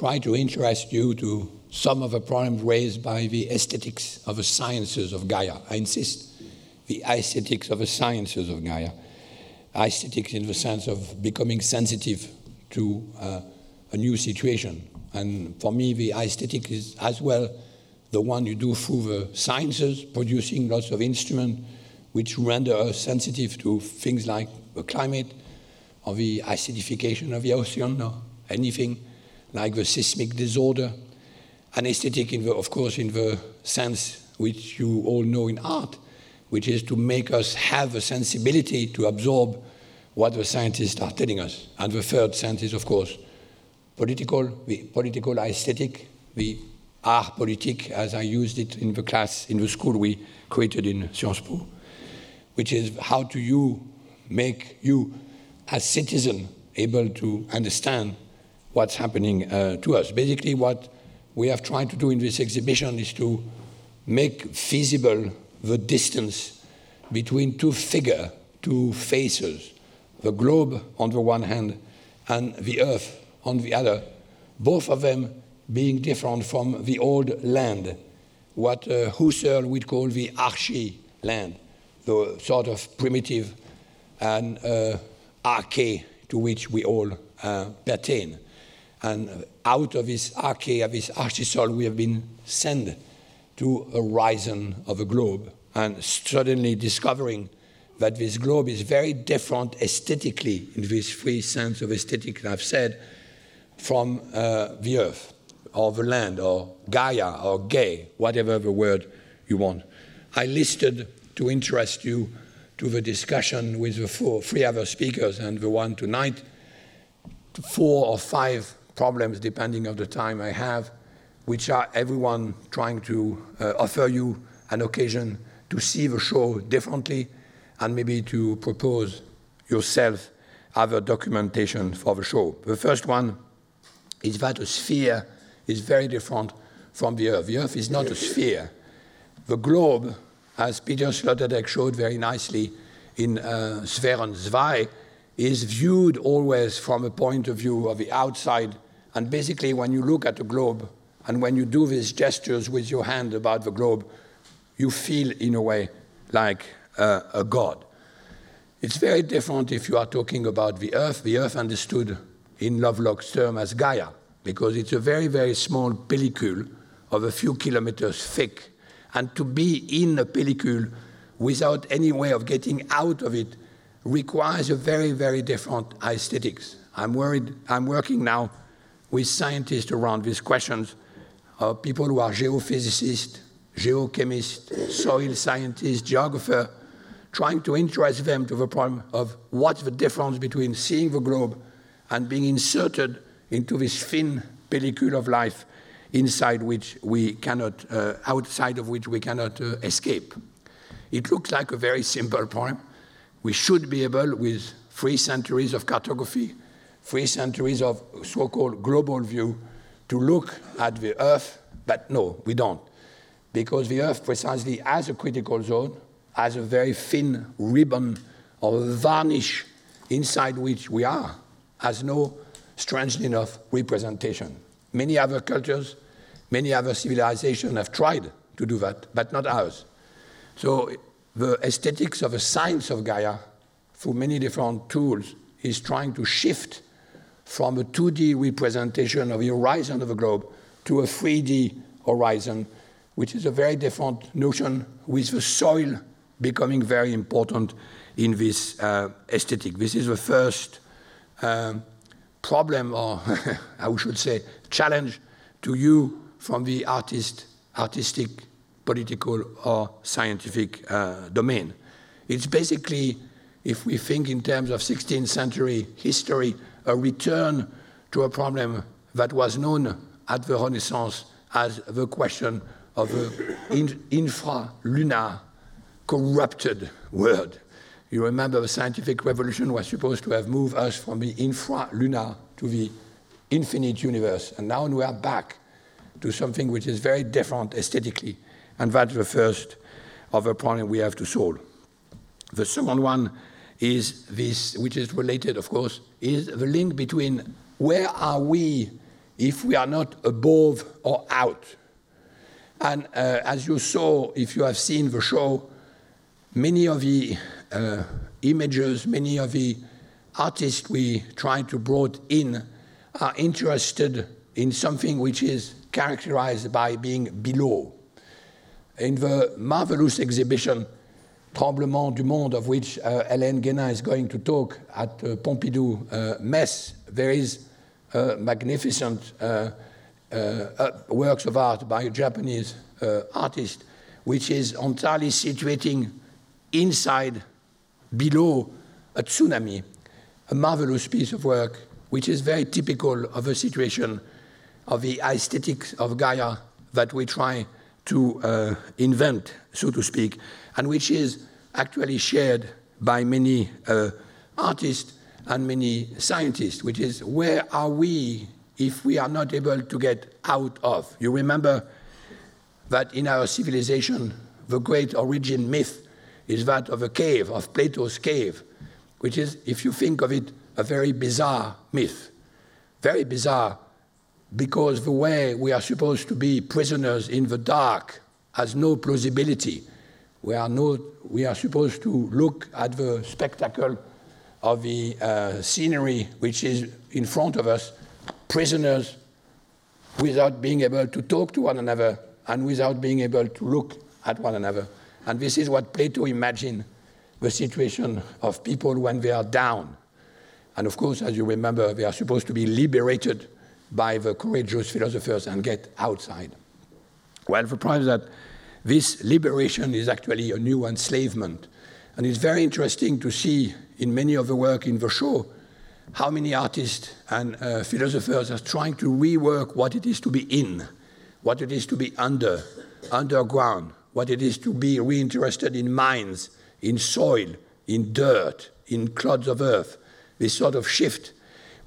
try to interest you to some of the problems raised by the aesthetics of the sciences of Gaia. I insist, the aesthetics of the sciences of Gaia. Aesthetics in the sense of becoming sensitive to uh, a new situation. And for me, the aesthetic is as well the one you do through the sciences, producing lots of instruments which render us sensitive to things like the climate or the acidification of the ocean or anything like the seismic disorder. Anesthetic, in the, of course, in the sense which you all know in art, which is to make us have a sensibility to absorb what the scientists are telling us. And the third sense is, of course, political, the political aesthetic, the art politique, as I used it in the class, in the school we created in Sciences Po, which is how do you make you, as citizen, able to understand what's happening uh, to us. Basically, what we have tried to do in this exhibition is to make feasible the distance between two figures, two faces, the globe on the one hand and the earth on the other, both of them being different from the old land, what uh, Husserl would call the archy land, the sort of primitive and uh, arche to which we all uh, pertain. And out of this arche, of this archisol, we have been sent to a horizon of a globe and suddenly discovering that this globe is very different aesthetically, in this free sense of aesthetic I've said, from uh, the earth or the land or Gaia or gay, whatever the word you want. I listed to interest you to the discussion with the four, three other speakers and the one tonight, four or five problems depending on the time I have, which are everyone trying to uh, offer you an occasion to see the show differently and maybe to propose yourself other documentation for the show. The first one is that a sphere is very different from the Earth. The Earth is not a sphere. The globe, as Peter Sloterdijk showed very nicely in uh, Sphären 2, is viewed always from a point of view of the outside. And basically, when you look at the globe and when you do these gestures with your hand about the globe, you feel, in a way, like uh, a god. It's very different if you are talking about the Earth. The Earth understood in Lovelock's term as Gaia because it's a very, very small pellicule of a few kilometers thick. And to be in a pellicule without any way of getting out of it requires a very, very different aesthetics. I'm worried, I'm working now with scientists around these questions, uh, people who are geophysicists, geochemists, soil scientists, geographers, trying to interest them to the problem of what's the difference between seeing the globe and being inserted into this thin pellicle of life inside which we cannot, uh, outside of which we cannot uh, escape. It looks like a very simple problem. We should be able, with three centuries of cartography, three centuries of so called global view, to look at the Earth, but no, we don't. Because the Earth, precisely as a critical zone, has a very thin ribbon or varnish inside which we are, has no strangely enough, representation. Many other cultures, many other civilizations have tried to do that, but not ours. So the aesthetics of the science of Gaia, through many different tools, is trying to shift from a 2D representation of the horizon of the globe to a 3D horizon, which is a very different notion, with the soil becoming very important in this uh, aesthetic. This is the first um, problem, or I should say, challenge to you from the artist, artistic, political, or scientific uh, domain. It's basically, if we think in terms of 16th century history, a return to a problem that was known at the Renaissance as the question of the in, infralunar corrupted world. You remember the scientific revolution was supposed to have moved us from the infra-lunar to the infinite universe. And now we are back to something which is very different aesthetically. And that's the first of the problem we have to solve. The second one is this, which is related, of course, is the link between where are we if we are not above or out. And uh, as you saw, if you have seen the show, many of the uh, images, many of the artists we try to brought in are interested in something which is characterized by being below. In the marvelous exhibition, Tremblement du Monde, of which uh, Hélène Guénin is going to talk at uh, Pompidou uh, Metz, there is a magnificent uh, uh, works of art by a Japanese uh, artist, which is entirely situating inside, below a tsunami, a marvelous piece of work, which is very typical of a situation of the aesthetics of Gaia that we try to uh, invent, so to speak, and which is actually shared by many uh, artists and many scientists, which is where are we if we are not able to get out of? You remember that in our civilization, the great origin myth is that of a cave, of Plato's cave, which is, if you think of it, a very bizarre myth. Very bizarre because the way we are supposed to be prisoners in the dark has no plausibility. We are, no, we are supposed to look at the spectacle of the uh, scenery which is in front of us, prisoners without being able to talk to one another and without being able to look at one another. And this is what Plato imagined the situation of people when they are down. And of course, as you remember, they are supposed to be liberated by the courageous philosophers and get outside. Well, the problem is that this liberation is actually a new enslavement. And it's very interesting to see in many of the work in the show how many artists and uh, philosophers are trying to rework what it is to be in, what it is to be under, underground, what it is to be reinterested in mines, in soil, in dirt, in clods of earth, this sort of shift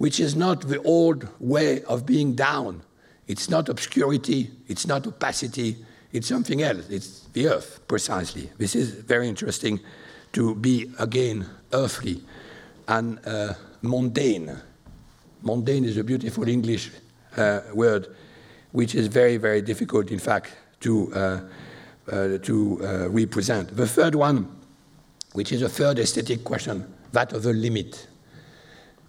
which is not the old way of being down. It's not obscurity, it's not opacity, it's something else. It's the earth, precisely. This is very interesting to be again earthly and uh, mundane. Mundane is a beautiful English uh, word, which is very, very difficult, in fact, to, uh, uh to uh, represent. The third one, which is a third aesthetic question, that of the limit.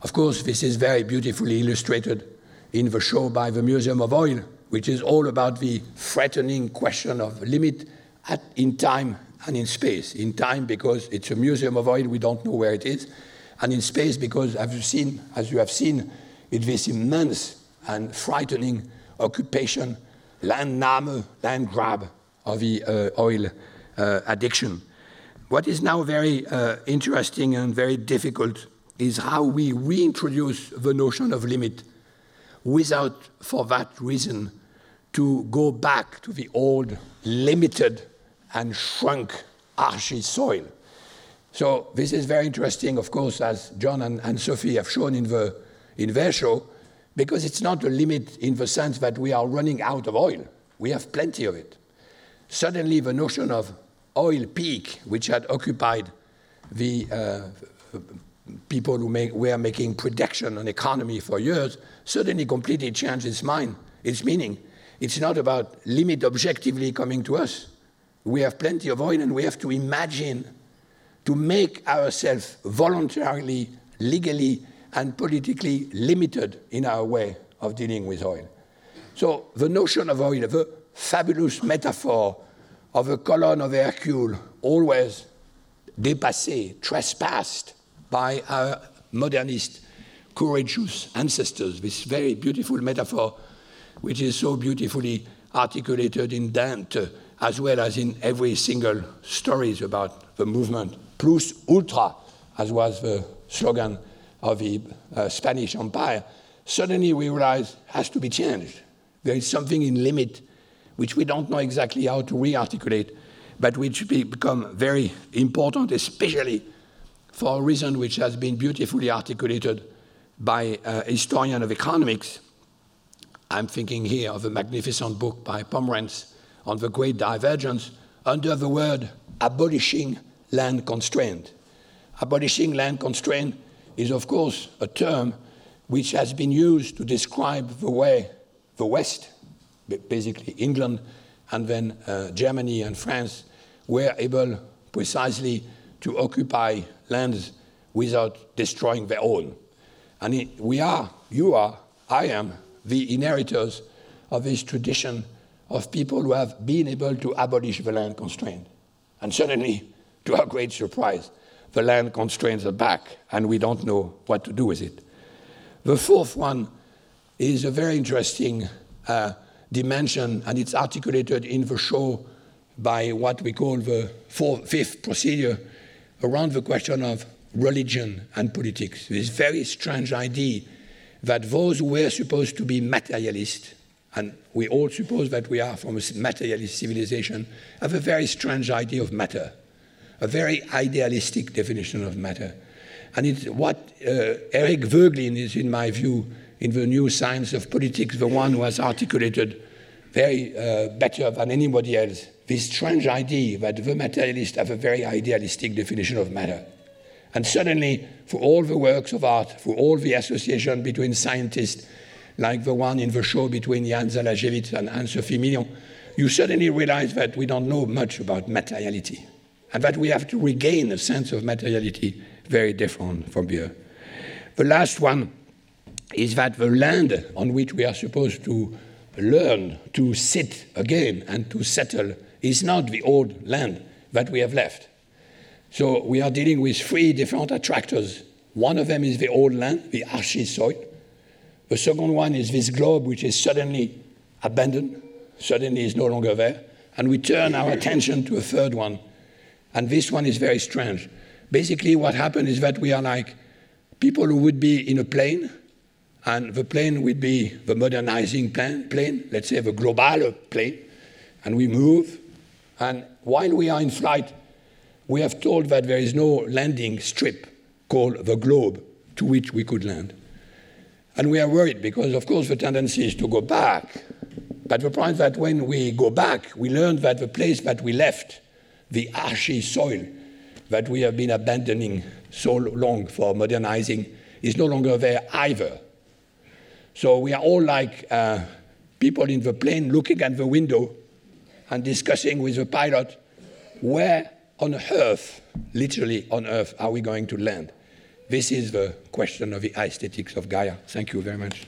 Of course, this is very beautifully illustrated in the show by the Museum of Oil, which is all about the threatening question of limit at, in time and in space. In time, because it's a museum of oil, we don't know where it is, and in space, because as, you've seen, as you have seen, it's this immense and frightening occupation, landnahme, land grab of the uh, oil uh, addiction. What is now very uh, interesting and very difficult is how we reintroduce the notion of limit without, for that reason, to go back to the old limited and shrunk archy soil. So this is very interesting, of course, as John and, and Sophie have shown in, the, in their show, because it's not a limit in the sense that we are running out of oil. We have plenty of it. Suddenly, the notion of oil peak, which had occupied the uh, people who make, were making prediction on economy for years suddenly completely changed its mind, its meaning. It's not about limit objectively coming to us. We have plenty of oil and we have to imagine to make ourselves voluntarily, legally, and politically limited in our way of dealing with oil. So the notion of oil, the fabulous metaphor of a column of Hercule always dépassé, trespassed, by our modernist, courageous ancestors, this very beautiful metaphor, which is so beautifully articulated in Dante, as well as in every single stories about the movement, plus ultra, as was the slogan of the uh, Spanish Empire, suddenly we realize has to be changed. There is something in limit which we don't know exactly how to re-articulate, but which become very important, especially for a reason which has been beautifully articulated by a historian of economics. I'm thinking here of a magnificent book by Pomeranz on the great divergence under the word abolishing land constraint. Abolishing land constraint is, of course, a term which has been used to describe the way the West, basically England and then uh, Germany and France, were able precisely to occupy lands without destroying their own. And it, we are, you are, I am, the inheritors of this tradition of people who have been able to abolish the land constraint. And suddenly, to our great surprise, the land constraints are back, and we don't know what to do with it. The fourth one is a very interesting uh, dimension, and it's articulated in the show by what we call the fifth procedure around the question of religion and politics. This very strange idea that those who were supposed to be materialists, and we all suppose that we are from a materialist civilization, have a very strange idea of matter, a very idealistic definition of matter. And it's what uh, Eric Voegelin is, in my view, in the new science of politics, the one who has articulated very uh, better than anybody else this strange idea that the materialists have a very idealistic definition of matter. And suddenly, for all the works of art, for all the association between scientists, like the one in the show between Jan Zalasiewicz and Anne-Sophie Milon, you suddenly realize that we don't know much about materiality and that we have to regain a sense of materiality very different from here. The last one is that the land on which we are supposed to learn to sit again and to settle is not the old land that we have left. So we are dealing with three different attractors. One of them is the old land, the archi soil. The second one is this globe, which is suddenly abandoned, suddenly is no longer there. And we turn our attention to a third one. And this one is very strange. Basically, what happened is that we are like people who would be in a plane, and the plane would be the modernizing plane, plane let's say the global plane, and we move. And while we are in flight, we have told that there is no landing strip called the globe to which we could land. And we are worried because, of course, the tendency is to go back. But the point is that when we go back, we learn that the place that we left, the ashy soil that we have been abandoning so long for modernizing, is no longer there either. So we are all like uh, people in the plane looking at the window and discussing with the pilot where on earth, literally on earth, are we going to land? This is the question of the aesthetics of Gaia. Thank you very much.